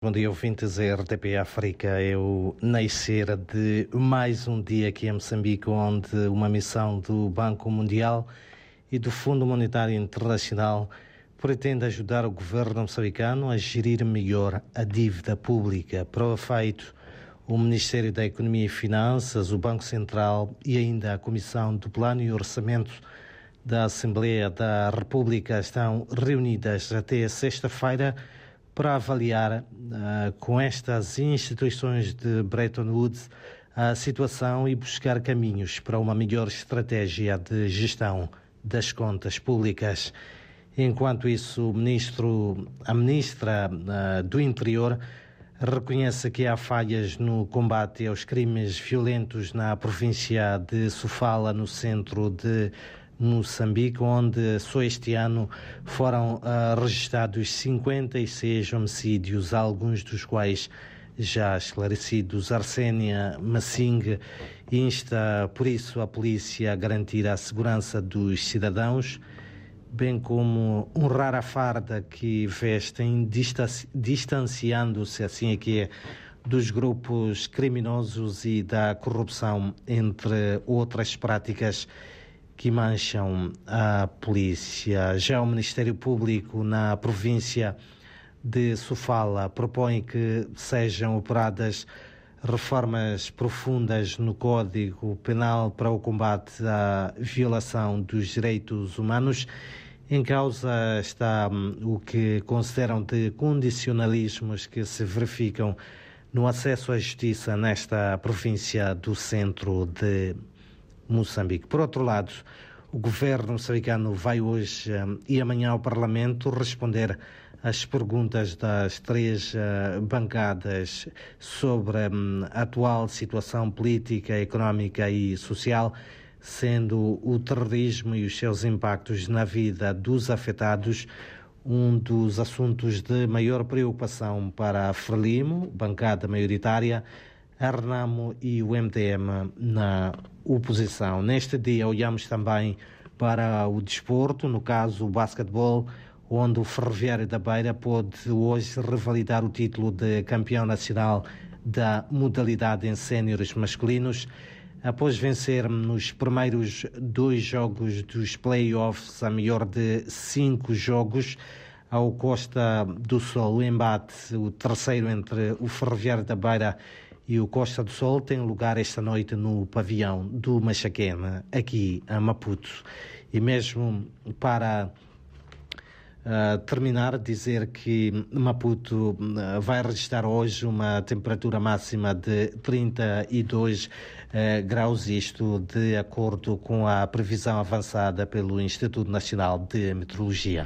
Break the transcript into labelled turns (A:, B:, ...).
A: Bom dia, ouvintes. A RTP África é o nascer de mais um dia aqui em Moçambique, onde uma missão do Banco Mundial e do Fundo Monetário Internacional pretende ajudar o governo moçambicano a gerir melhor a dívida pública. Para o efeito, o Ministério da Economia e Finanças, o Banco Central e ainda a Comissão do Plano e Orçamento da Assembleia da República estão reunidas até sexta-feira para avaliar uh, com estas instituições de Bretton Woods a situação e buscar caminhos para uma melhor estratégia de gestão das contas públicas. Enquanto isso, o ministro, a ministra uh, do Interior reconhece que há falhas no combate aos crimes violentos na província de Sofala, no centro de Moçambique, onde só este ano foram uh, registrados 56 homicídios, alguns dos quais já esclarecidos. Arsénia Massing insta, por isso, a polícia a garantir a segurança dos cidadãos, bem como honrar a farda que vestem, distanciando-se, assim é que é, dos grupos criminosos e da corrupção, entre outras práticas que mancham a polícia. Já o Ministério Público na província de Sofala propõe que sejam operadas reformas profundas no Código Penal para o combate à violação dos direitos humanos. Em causa está hum, o que consideram de condicionalismos que se verificam no acesso à justiça nesta província do centro de Moçambique. Por outro lado, o governo moçambicano vai hoje um, e amanhã ao Parlamento responder às perguntas das três uh, bancadas sobre um, a atual situação política, económica e social, sendo o terrorismo e os seus impactos na vida dos afetados um dos assuntos de maior preocupação para a Frelimo, bancada maioritária, a Renamo e o MDM na oposição. Neste dia olhamos também para o desporto, no caso o basquetebol, onde o Ferroviário da Beira pode hoje revalidar o título de campeão nacional da modalidade em séniores masculinos, após vencer nos primeiros dois jogos dos playoffs a melhor de cinco jogos ao Costa do Sol. O embate, o terceiro entre o Ferroviário da Beira e o Costa do Sol tem lugar esta noite no pavilhão do Machaquena, aqui a Maputo. E mesmo para uh, terminar, dizer que Maputo uh, vai registrar hoje uma temperatura máxima de 32 uh, ah, graus, isto de acordo com a previsão avançada pelo Instituto Nacional de Meteorologia.